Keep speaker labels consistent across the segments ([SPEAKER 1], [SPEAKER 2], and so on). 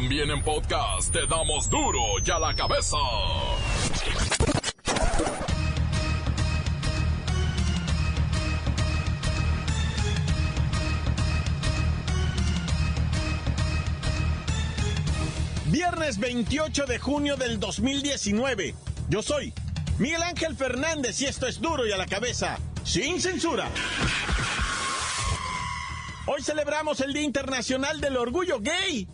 [SPEAKER 1] También en podcast te damos duro y a la cabeza.
[SPEAKER 2] Viernes 28 de junio del 2019. Yo soy Miguel Ángel Fernández y esto es duro y a la cabeza, sin censura. Hoy celebramos el Día Internacional del Orgullo Gay.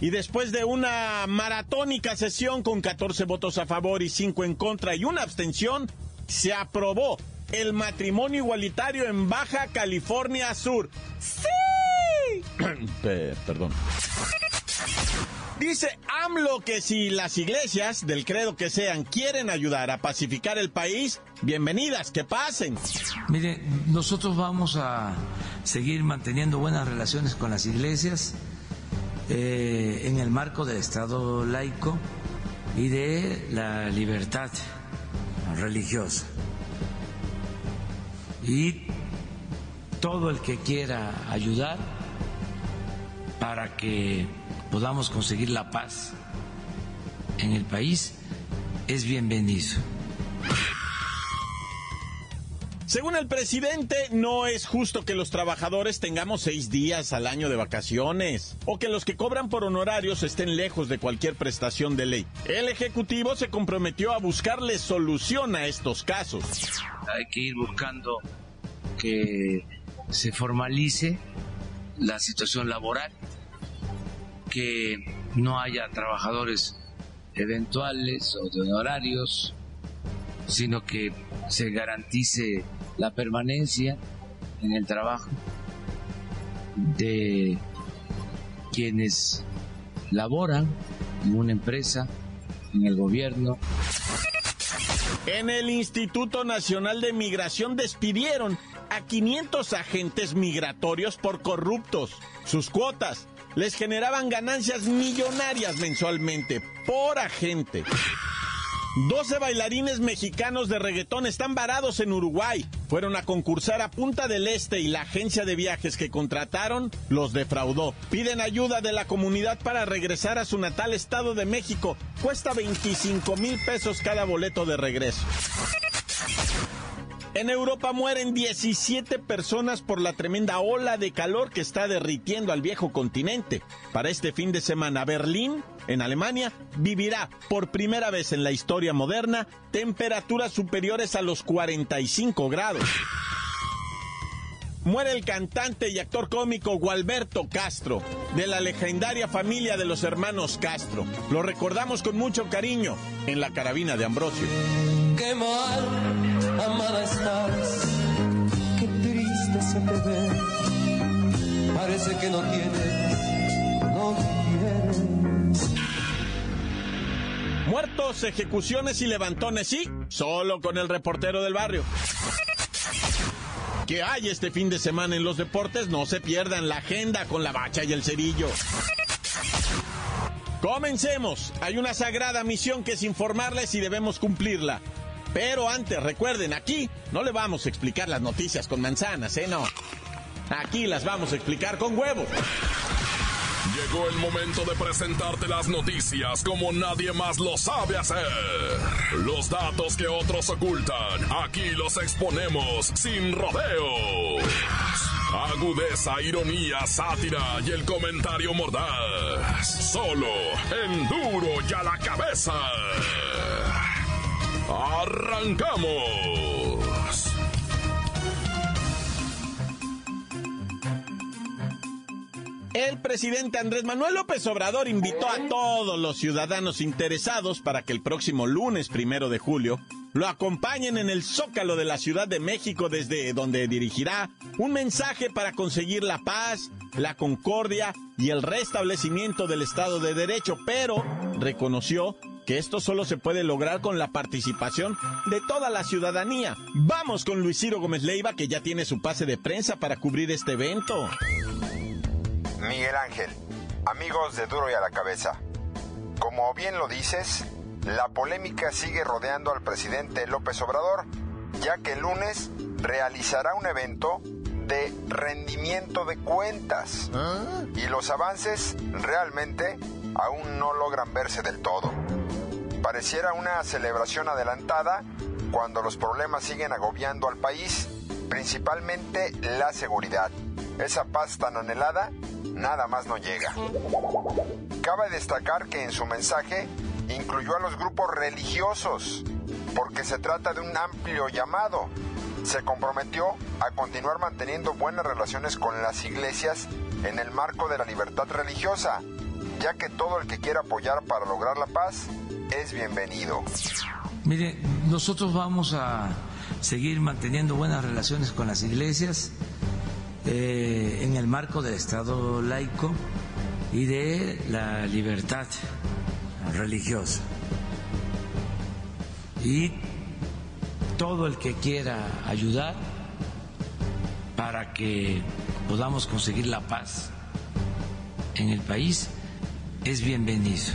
[SPEAKER 2] Y después de una maratónica sesión con 14 votos a favor y 5 en contra y una abstención, se aprobó el matrimonio igualitario en Baja California Sur. ¡Sí! Perdón. Dice AMLO que si las iglesias, del credo que sean, quieren ayudar a pacificar el país, bienvenidas, que pasen.
[SPEAKER 3] Mire, nosotros vamos a seguir manteniendo buenas relaciones con las iglesias eh, en el marco del Estado laico y de la libertad religiosa. Y todo el que quiera ayudar para que podamos conseguir la paz en el país es bienvenido.
[SPEAKER 2] Según el presidente, no es justo que los trabajadores tengamos seis días al año de vacaciones o que los que cobran por honorarios estén lejos de cualquier prestación de ley. El Ejecutivo se comprometió a buscarle solución a estos casos.
[SPEAKER 3] Hay que ir buscando que se formalice la situación laboral que no haya trabajadores eventuales o de honorarios, sino que se garantice la permanencia en el trabajo de quienes laboran en una empresa, en el gobierno.
[SPEAKER 2] En el Instituto Nacional de Migración despidieron a 500 agentes migratorios por corruptos. Sus cuotas les generaban ganancias millonarias mensualmente por agente. 12 bailarines mexicanos de reggaetón están varados en Uruguay. Fueron a concursar a Punta del Este y la agencia de viajes que contrataron los defraudó. Piden ayuda de la comunidad para regresar a su natal Estado de México. Cuesta 25 mil pesos cada boleto de regreso. En Europa mueren 17 personas por la tremenda ola de calor que está derritiendo al viejo continente. Para este fin de semana, Berlín, en Alemania, vivirá por primera vez en la historia moderna temperaturas superiores a los 45 grados. Muere el cantante y actor cómico Gualberto Castro, de la legendaria familia de los hermanos Castro. Lo recordamos con mucho cariño en la carabina de Ambrosio.
[SPEAKER 4] Qué mal, amada estás, qué triste se te ve. Parece que no tienes, no quieres.
[SPEAKER 2] Muertos, ejecuciones y levantones, sí, solo con el reportero del barrio. ¿Qué hay este fin de semana en los deportes? No se pierdan la agenda con la bacha y el cerillo. Comencemos. Hay una sagrada misión que es informarles y debemos cumplirla. Pero antes, recuerden, aquí no le vamos a explicar las noticias con manzanas, ¿eh? No. Aquí las vamos a explicar con huevos.
[SPEAKER 1] Llegó el momento de presentarte las noticias como nadie más lo sabe hacer. Los datos que otros ocultan, aquí los exponemos sin rodeos. Agudeza, ironía, sátira y el comentario mordaz. Solo en duro y a la cabeza. ¡Arrancamos!
[SPEAKER 2] El presidente Andrés Manuel López Obrador invitó a todos los ciudadanos interesados para que el próximo lunes primero de julio lo acompañen en el Zócalo de la Ciudad de México desde donde dirigirá un mensaje para conseguir la paz, la concordia y el restablecimiento del Estado de Derecho, pero reconoció que esto solo se puede lograr con la participación de toda la ciudadanía. Vamos con Luis Ciro Gómez Leiva que ya tiene su pase de prensa para cubrir este evento.
[SPEAKER 5] Miguel Ángel, amigos de Duro y a la Cabeza. Como bien lo dices, la polémica sigue rodeando al presidente López Obrador, ya que el lunes realizará un evento de rendimiento de cuentas. Y los avances realmente aún no logran verse del todo. Pareciera una celebración adelantada cuando los problemas siguen agobiando al país, principalmente la seguridad. Esa paz tan anhelada nada más no llega. Cabe destacar que en su mensaje incluyó a los grupos religiosos, porque se trata de un amplio llamado. Se comprometió a continuar manteniendo buenas relaciones con las iglesias en el marco de la libertad religiosa, ya que todo el que quiera apoyar para lograr la paz es bienvenido.
[SPEAKER 3] Mire, nosotros vamos a seguir manteniendo buenas relaciones con las iglesias eh, en el marco del Estado laico y de la libertad religiosa. Y todo el que quiera ayudar para que podamos conseguir la paz en el país es bienvenido.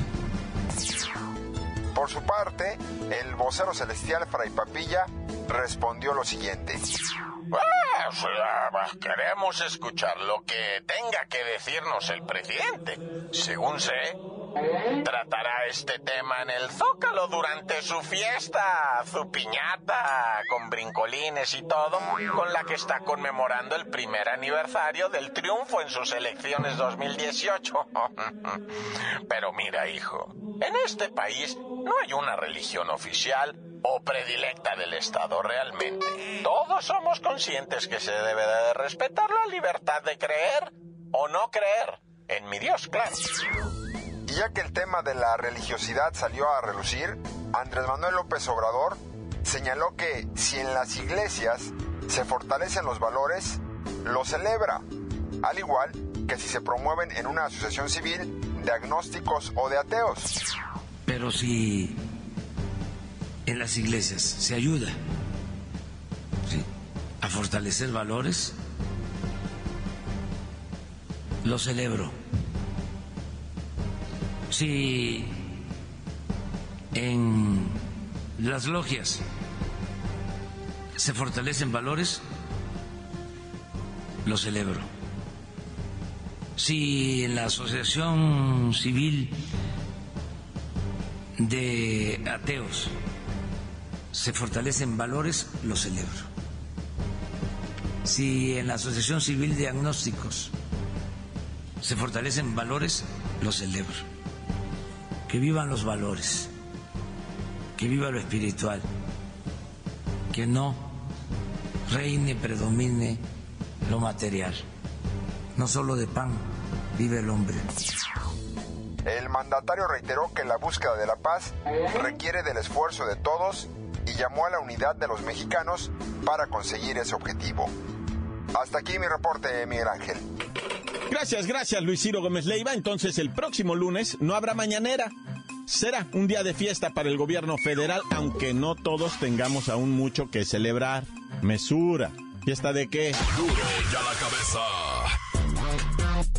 [SPEAKER 5] Por su parte, el vocero celestial Fray Papilla respondió lo siguiente.
[SPEAKER 6] Pues, queremos escuchar lo que tenga que decirnos el presidente. Según sé, tratará este tema en el Zócalo durante su fiesta, su piñata, con brincolines y todo, con la que está conmemorando el primer aniversario del triunfo en sus elecciones 2018. Pero mira, hijo, en este país no hay una religión oficial o predilecta del Estado realmente. Todos somos conscientes que se debe de respetar la libertad de creer o no creer en mi Dios, claro.
[SPEAKER 5] Y ya que el tema de la religiosidad salió a relucir, Andrés Manuel López Obrador señaló que si en las iglesias se fortalecen los valores, lo celebra, al igual que si se promueven en una asociación civil de agnósticos o de ateos.
[SPEAKER 3] Pero si en las iglesias se ayuda a fortalecer valores, lo celebro si en las logias se fortalecen valores, lo celebro. Si en la asociación civil de ateos se fortalecen valores, lo celebro. Si en la asociación civil de agnósticos se fortalecen valores, lo celebro que vivan los valores, que viva lo espiritual, que no reine, predomine lo material. No solo de pan vive el hombre.
[SPEAKER 5] El mandatario reiteró que la búsqueda de la paz requiere del esfuerzo de todos y llamó a la unidad de los mexicanos para conseguir ese objetivo. Hasta aquí mi reporte, Miguel Ángel.
[SPEAKER 2] Gracias, gracias Luis Ciro Gómez Leiva. Entonces el próximo lunes no habrá mañanera. Será un día de fiesta para el gobierno federal, aunque no todos tengamos aún mucho que celebrar. Mesura. ¿Fiesta de qué?
[SPEAKER 1] Duro ya la cabeza.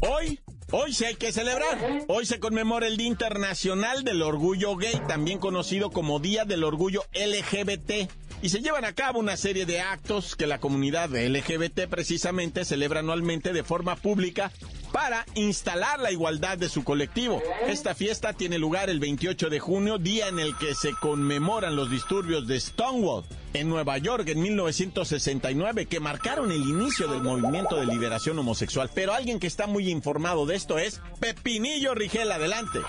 [SPEAKER 2] Hoy Hoy sí hay que celebrar. Hoy se conmemora el Día Internacional del Orgullo Gay, también conocido como Día del Orgullo LGBT y se llevan a cabo una serie de actos que la comunidad LGBT precisamente celebra anualmente de forma pública para instalar la igualdad de su colectivo. Esta fiesta tiene lugar el 28 de junio, día en el que se conmemoran los disturbios de Stonewall en Nueva York en 1969 que marcaron el inicio del movimiento de liberación homosexual. Pero alguien que está muy informado de esto es Pepinillo Rigel. Adelante.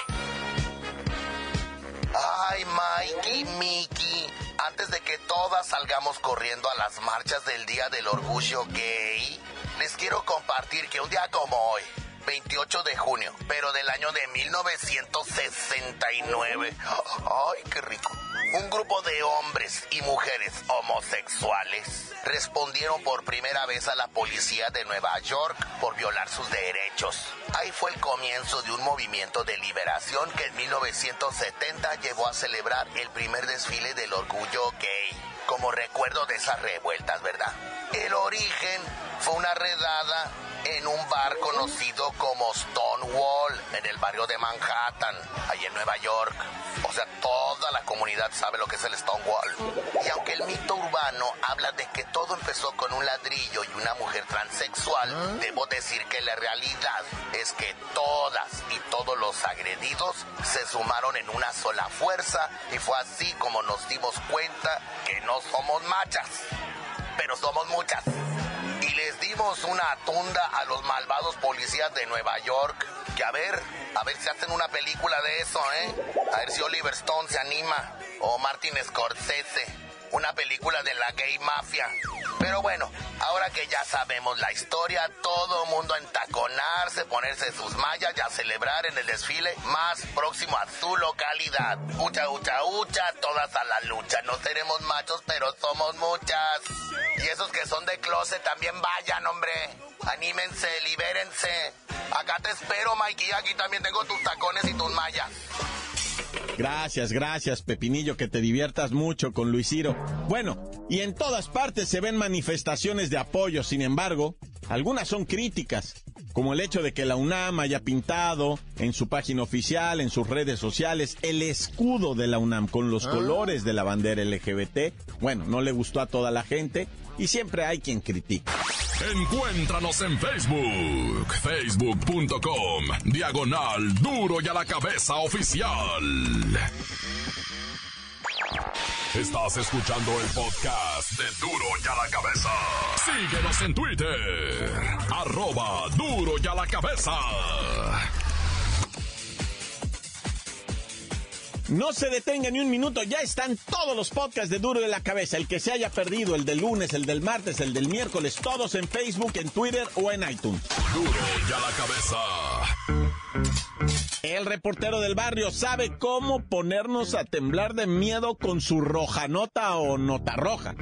[SPEAKER 7] Ay, Mikey, Mickey antes de que todas salgamos corriendo a las marchas del Día del Orgullo Gay, les quiero compartir que un día como hoy, 28 de junio, pero del año de 1969. ¡Ay, qué rico! Un grupo de hombres y mujeres homosexuales respondieron por primera vez a la policía de Nueva York por violar sus derechos. Ahí fue el comienzo de un movimiento de liberación que en 1970 llevó a celebrar el primer desfile del orgullo gay, como recuerdo de esas revueltas, ¿verdad? El origen fue una redada en un bar conocido como Stonewall, en el barrio de Manhattan, ahí en Nueva York. O sea, toda la comunidad sabe lo que es el Stonewall. Y aunque el mito urbano habla de que todo empezó con un ladrillo y una mujer transexual, debo decir que la realidad es que todas y todos los agredidos se sumaron en una sola fuerza y fue así como nos dimos cuenta que no somos machas, pero somos muchas. Dimos una tunda a los malvados policías de Nueva York. Que a ver, a ver si hacen una película de eso, ¿eh? A ver si Oliver Stone se anima. O Martin Scorsese una película de la gay mafia. Pero bueno, ahora que ya sabemos la historia, todo mundo a entaconarse, ponerse sus mallas y a celebrar en el desfile más próximo a su localidad. Ucha, ucha, ucha, todas a la lucha. No seremos machos, pero somos muchas. Y esos que son de closet también vayan, hombre. Anímense, libérense. Acá te espero, Mikey. Aquí también tengo tus tacones y tus mallas.
[SPEAKER 2] Gracias, gracias, Pepinillo, que te diviertas mucho con Luis Ciro. Bueno, y en todas partes se ven manifestaciones de apoyo, sin embargo, algunas son críticas, como el hecho de que la UNAM haya pintado en su página oficial, en sus redes sociales, el escudo de la UNAM con los colores de la bandera LGBT. Bueno, no le gustó a toda la gente y siempre hay quien critica.
[SPEAKER 1] Encuéntranos en Facebook, facebook.com, diagonal duro y a la cabeza oficial. Estás escuchando el podcast de Duro y a la cabeza. Síguenos en Twitter, arroba duro y a la cabeza.
[SPEAKER 2] No se detenga ni un minuto, ya están todos los podcasts de Duro de la Cabeza. El que se haya perdido, el del lunes, el del martes, el del miércoles, todos en Facebook, en Twitter o en iTunes.
[SPEAKER 1] Duro y a la cabeza.
[SPEAKER 2] El reportero del barrio sabe cómo ponernos a temblar de miedo con su roja nota o nota roja.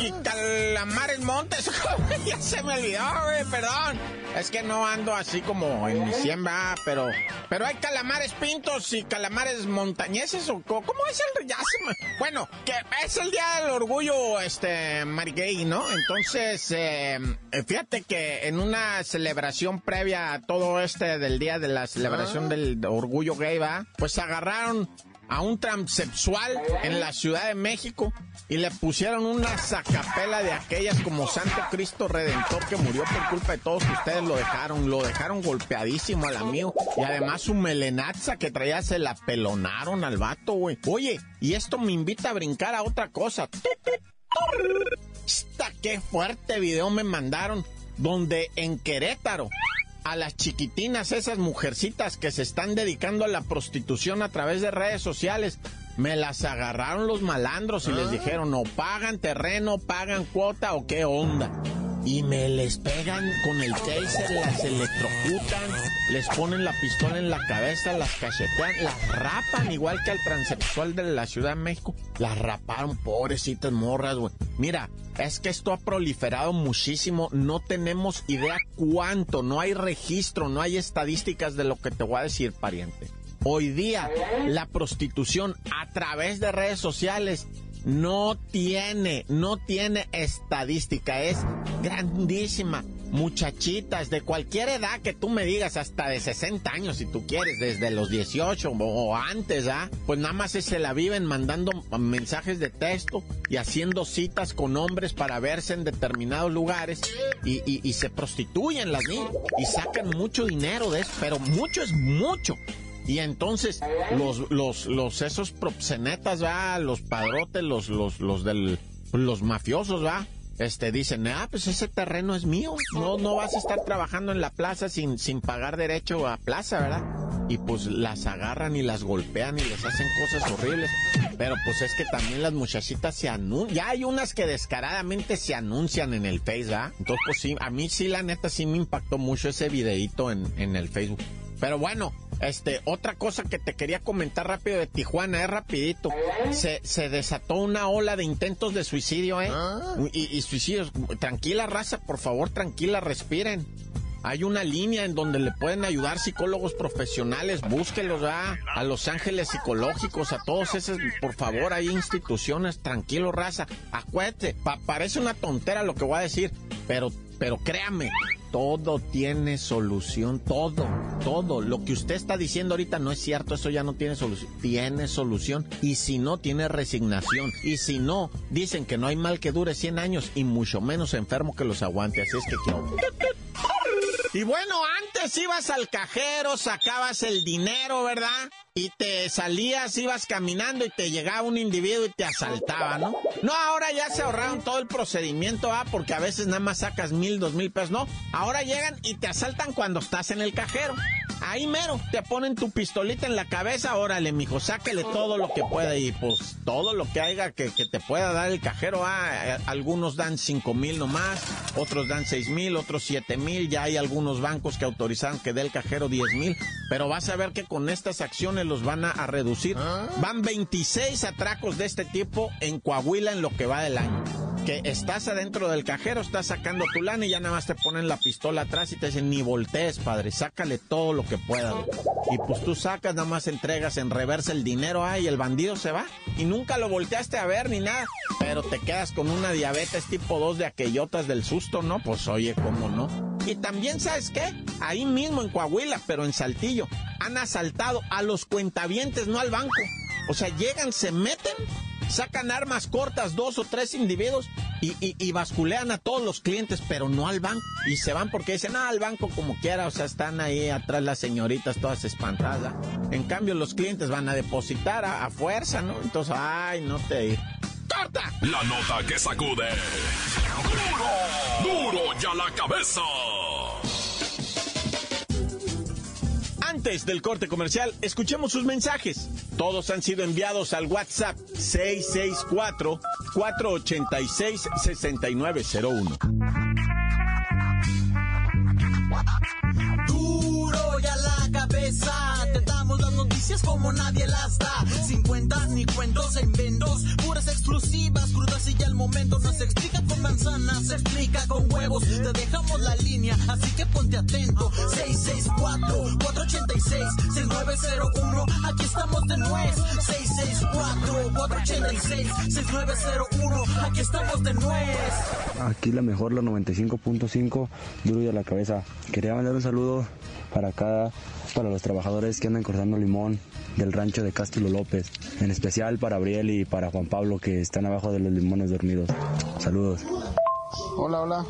[SPEAKER 2] Y calamares montes! ya se me olvidó, güey, perdón. Es que no ando así como en diciembre, ah, pero pero hay calamares pintos y calamares montañeses o cómo es el ya se me- bueno que es el día del orgullo este marigay, ¿no? Entonces eh, fíjate que en una celebración previa a todo este del día de la celebración del orgullo gay, va, pues agarraron a un transexual en la Ciudad de México y le pusieron una sacapela de aquellas como Santo Cristo Redentor que murió por culpa de todos ustedes lo dejaron, lo dejaron golpeadísimo al amigo y además su melenaza que traía se la pelonaron al vato, güey. Oye, y esto me invita a brincar a otra cosa. Qué fuerte video me mandaron donde en Querétaro a las chiquitinas, esas mujercitas que se están dedicando a la prostitución a través de redes sociales, me las agarraron los malandros y les dijeron, no pagan terreno, pagan cuota o qué onda. Y me les pegan con el taser, las electrocutan, les ponen la pistola en la cabeza, las cachetean, las rapan igual que al transexual de la Ciudad de México. Las raparon, pobrecitas morras, güey. Mira, es que esto ha proliferado muchísimo, no tenemos idea cuánto, no hay registro, no hay estadísticas de lo que te voy a decir, pariente. Hoy día, la prostitución a través de redes sociales no tiene, no tiene estadística, es grandísima. Muchachitas de cualquier edad que tú me digas, hasta de 60 años si tú quieres, desde los 18 o, antes, ¿ah? Pues nada más se la viven mandando mensajes de texto y haciendo citas con hombres para verse en determinados lugares y, y- y se prostituyen las niñas y sacan mucho dinero de eso, pero mucho es mucho. Y entonces, los, los, los, esos proxenetas, va, los padrotes, los, los, los del, los mafiosos, va, este, dicen, ah, pues ese terreno es mío, no, no vas a estar trabajando en la plaza sin, sin pagar derecho a plaza, ¿verdad? Y pues las agarran y las golpean y les hacen cosas horribles. Pero pues es que también las muchachitas se anuncian. Ya hay unas que descaradamente se anuncian en el Face, ¿verdad? Entonces, pues sí, a mí sí, la neta, sí me impactó mucho ese videíto en, en el Facebook. Pero bueno, este, otra cosa que te quería comentar rápido de Tijuana, es rapidito. Se, se desató una ola de intentos de suicidio, ¿eh? Y, y suicidios. Tranquila, raza, por favor, tranquila, respiren. Hay una línea en donde le pueden ayudar psicólogos profesionales, búsquelos ¿verdad? a Los Ángeles Psicológicos, a todos esos, por favor, hay instituciones, tranquilo, raza. Acuérdate, parece una tontera lo que voy a decir, pero, pero créame, todo tiene solución, todo, todo. Lo que usted está diciendo ahorita no es cierto, eso ya no tiene solución. Tiene solución y si no, tiene resignación. Y si no, dicen que no hay mal que dure 100 años y mucho menos enfermo que los aguante. Así es que. Y bueno, antes ibas al cajero, sacabas el dinero, ¿verdad? Y te salías, ibas caminando y te llegaba un individuo y te asaltaba, ¿no? No, ahora ya se ahorraron todo el procedimiento, ¿ah? Porque a veces nada más sacas mil, dos mil pesos, ¿no? Ahora llegan y te asaltan cuando estás en el cajero. Ahí mero, te ponen tu pistolita en la cabeza, órale, mijo, sáquele todo lo que pueda y pues todo lo que haya que, te pueda dar el cajero. Ah, eh, algunos dan cinco mil nomás, otros dan seis mil, otros siete mil, ya hay algunos bancos que autorizaron que dé el cajero diez mil, pero vas a ver que con estas acciones los van a, a reducir. Van 26 atracos de este tipo en Coahuila en lo que va del año que estás adentro del cajero, estás sacando tu lana y ya nada más te ponen la pistola atrás y te dicen, ni voltees, padre, sácale todo lo que puedas. Y pues tú sacas, nada más entregas en reversa el dinero, ay, el bandido se va. Y nunca lo volteaste a ver ni nada, pero te quedas con una diabetes tipo 2 de aquellotas del susto, ¿no? Pues oye, ¿cómo no? Y también, ¿sabes qué? Ahí mismo en Coahuila, pero en Saltillo, han asaltado a los cuentavientes, no al banco. O sea, llegan, se meten sacan armas cortas, dos o tres individuos, y, y, basculean a todos los clientes, pero no al banco. Y se van porque dicen, ah, al banco como quiera, o sea, están ahí atrás las señoritas todas espantadas. En cambio, los clientes van a depositar a, fuerza, ¿no? Entonces, ay, no te... ¡Corta!
[SPEAKER 1] La nota que sacude. ¡Duro! ¡Duro ya la cabeza!
[SPEAKER 2] Antes del corte comercial, escuchemos sus mensajes. Todos han sido enviados al WhatsApp 664-486-6901.
[SPEAKER 8] Duro ya la cabeza, te damos las noticias como nadie las da. Sin cuentas ni cuentos en vendos, puras exclusivas, crudas y ya el momento no se explica con manzanas, se explica con huevos. Te dejamos la línea, así que ponte atento. 664-486-6901, aquí estamos de nuez. 664-486-6901, aquí estamos de nuez.
[SPEAKER 9] Aquí la mejor, la 95.5, duro y a la cabeza. Quería mandar un saludo para acá, para los trabajadores que andan cortando limón del rancho de Castro López. En especial para Abriel y para Juan Pablo que están abajo de los limones dormidos. Saludos.
[SPEAKER 10] Hola, hola.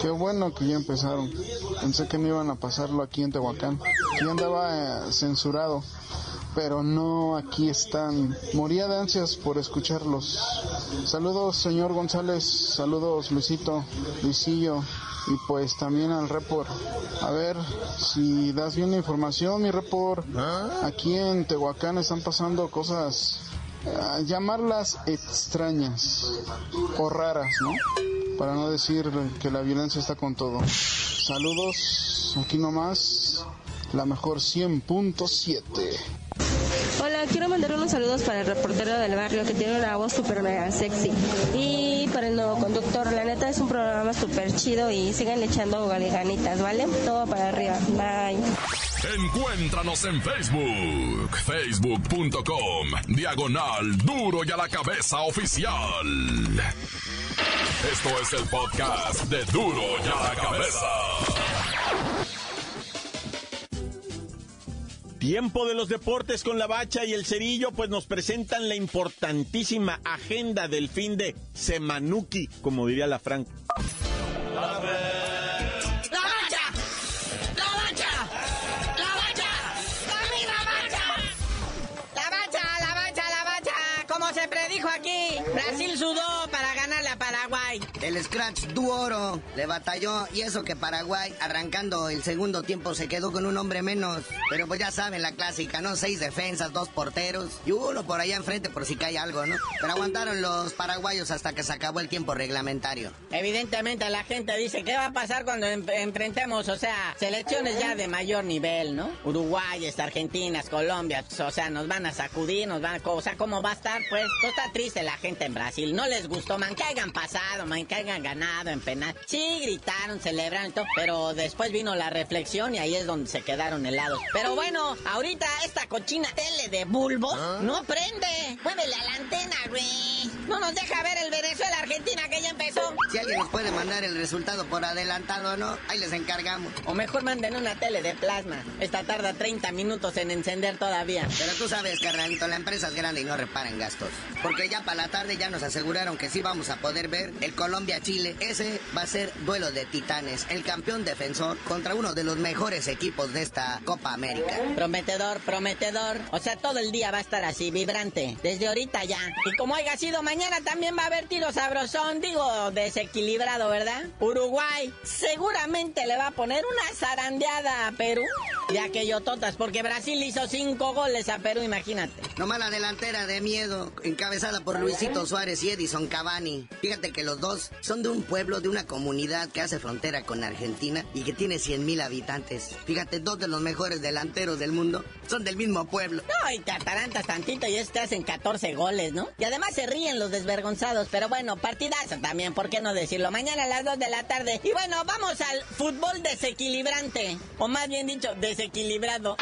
[SPEAKER 10] Qué bueno que ya empezaron. Pensé que no iban a pasarlo aquí en Tehuacán. Aquí andaba eh, censurado. Pero no, aquí están. Moría de ansias por escucharlos. Saludos, señor González. Saludos, Luisito, Luisillo. Y pues también al report. A ver si das bien la información, mi report. Aquí en Tehuacán están pasando cosas, llamarlas extrañas o raras, ¿no? Para no decir que la violencia está con todo. Saludos, aquí nomás, la mejor 100.7.
[SPEAKER 11] Hola, quiero mandar unos saludos para el reportero del barrio que tiene una voz súper mega sexy. Y para el nuevo conductor, la neta es un programa súper chido y sigan echando ganitas, ¿vale? Todo para arriba. Bye.
[SPEAKER 1] Encuéntranos en Facebook, facebook.com, diagonal duro y a la cabeza oficial. Esto es el podcast de duro y a la cabeza.
[SPEAKER 2] Tiempo de los deportes con la bacha y el cerillo, pues nos presentan la importantísima agenda del fin de Semanuki, como diría la Frank.
[SPEAKER 12] El Scratch Duoro le batalló y eso que Paraguay arrancando el segundo tiempo se quedó con un hombre menos. Pero pues ya saben la clásica, ¿no? Seis defensas, dos porteros y uno por allá enfrente por si cae algo, ¿no? Pero aguantaron los paraguayos hasta que se acabó el tiempo reglamentario.
[SPEAKER 13] Evidentemente la gente dice, ¿qué va a pasar cuando enfrentemos, o sea, selecciones ya de mayor nivel, ¿no? Uruguay, Argentinas, Colombia, o sea, nos van a sacudir, nos van a... O sea, ¿cómo va a estar? Pues, está triste la gente en Brasil. No les gustó, man, que hayan pasado, man, que hayan ganado en penal. Sí, gritaron, celebraron y todo, pero después vino la reflexión y ahí es donde se quedaron helados. Pero bueno, ahorita esta cochina tele de bulbo
[SPEAKER 12] ¿Ah?
[SPEAKER 13] no prende. Muévele a la antena, güey. No nos deja ver el Venezuela-Argentina que ya empezó.
[SPEAKER 12] Si alguien nos puede mandar el resultado por adelantado, ¿no? Ahí les encargamos.
[SPEAKER 13] O mejor manden una tele de plasma. Esta tarda 30 minutos en encender todavía.
[SPEAKER 12] Pero tú sabes, carnalito, la empresa es grande y no reparan gastos. Porque ya para la tarde ya nos aseguraron que sí vamos a poder ver el Colombia-Chile. Ese va a ser duelo de titanes. El campeón defensor contra uno de los mejores equipos de esta Copa América.
[SPEAKER 13] Prometedor, prometedor. O sea, todo el día va a estar así, vibrante. Desde ahorita ya. Y como haya sido mañana, también va a haber tiro sabrosón. Digo, desequilibrado, ¿verdad? Uruguay seguramente le va a poner una zarandeada a Perú. De aquello totas, porque Brasil hizo cinco goles a Perú, imagínate.
[SPEAKER 12] Nomás la delantera de miedo, encabezada por Luisito Suárez y Edison Cavani. Fíjate que los dos son de un pueblo, de una comunidad que hace frontera con Argentina y que tiene 100 mil habitantes. Fíjate, dos de los mejores delanteros del mundo son del mismo pueblo.
[SPEAKER 13] No, y te atarantas tantito y es te hacen 14 goles, ¿no? Y además se ríen los desvergonzados, pero bueno, partidazo también, ¿por qué no decirlo? Mañana a las 2 de la tarde. Y bueno, vamos al fútbol desequilibrante, o más bien dicho, desequilibrado.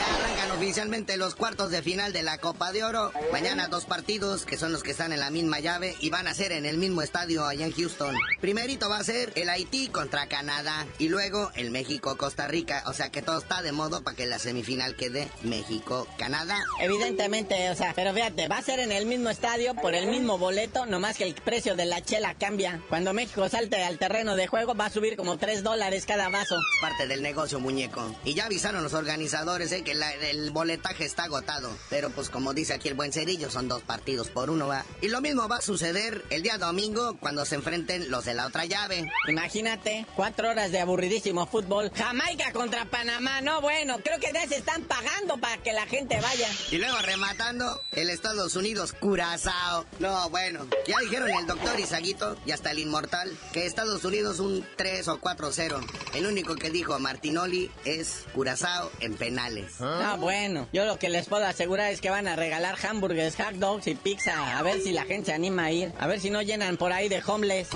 [SPEAKER 12] Ya arrancan oficialmente los cuartos de final de la Copa de Oro. Mañana dos partidos que son los que están en la misma llave y van a ser en el mismo estadio allá en Houston. Primerito va a ser el Haití contra Canadá y luego el México-Costa Rica. O sea que todo está de modo para que la semifinal quede México-Canadá.
[SPEAKER 13] Evidentemente, o sea, pero fíjate, va a ser en el mismo estadio por el mismo boleto, nomás que el precio de la chela cambia. Cuando México salte al terreno de juego va a subir como 3 dólares cada vaso.
[SPEAKER 12] Parte del negocio, muñeco. Y ya avisaron los organizadores eh, la- el boletaje está agotado. Pero pues como dice aquí el buen cerillo, son dos partidos por uno, va. Y lo mismo va a suceder el día domingo cuando se enfrenten los de la otra llave.
[SPEAKER 13] Imagínate, cuatro horas de aburridísimo fútbol. Jamaica contra Panamá, no bueno, creo que ya se están pagando para que la gente vaya.
[SPEAKER 12] Y luego rematando, el Estados Unidos Curazao. No, bueno, ya dijeron el doctor Isaguito y hasta el inmortal que Estados Unidos un 3 o 4-0. El único que dijo Martinoli es Curazao en penales.
[SPEAKER 13] Ah, bueno, yo lo que les puedo asegurar es que van a regalar hamburgues, hot dogs y pizza. A ver si la gente se anima a ir. A ver si no llenan por ahí de homeless.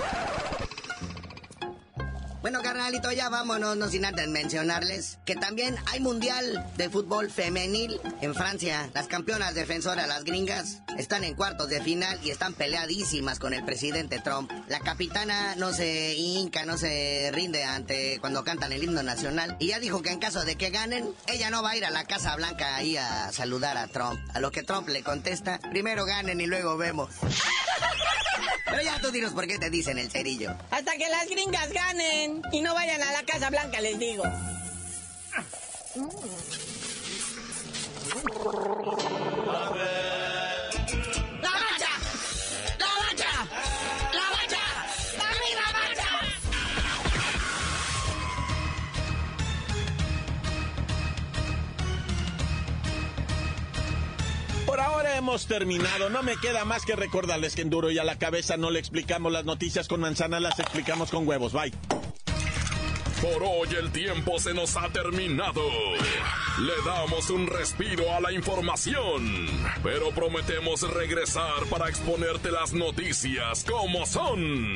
[SPEAKER 12] Bueno, carnalito, ya vámonos, no sin antes mencionarles que también hay mundial de fútbol femenil en Francia. Las campeonas defensoras, las gringas, están en cuartos de final y están peleadísimas con el presidente Trump. La capitana no se hinca, no se rinde ante cuando cantan el himno nacional y ya dijo que en caso de que ganen, ella no va a ir a la Casa Blanca ahí a saludar a Trump. A lo que Trump le contesta, primero ganen y luego vemos. Pero ya tú dinos por qué te dicen el cerillo.
[SPEAKER 13] Hasta que las gringas ganen y no vayan a la Casa Blanca, les digo.
[SPEAKER 8] ¡La
[SPEAKER 2] hemos terminado. No me queda más que recordarles que en Duro y a la cabeza no le explicamos las noticias con manzana, las explicamos con huevos. Bye.
[SPEAKER 1] Por hoy el tiempo se nos ha terminado. Le damos un respiro a la información, pero prometemos regresar para exponerte las noticias como son.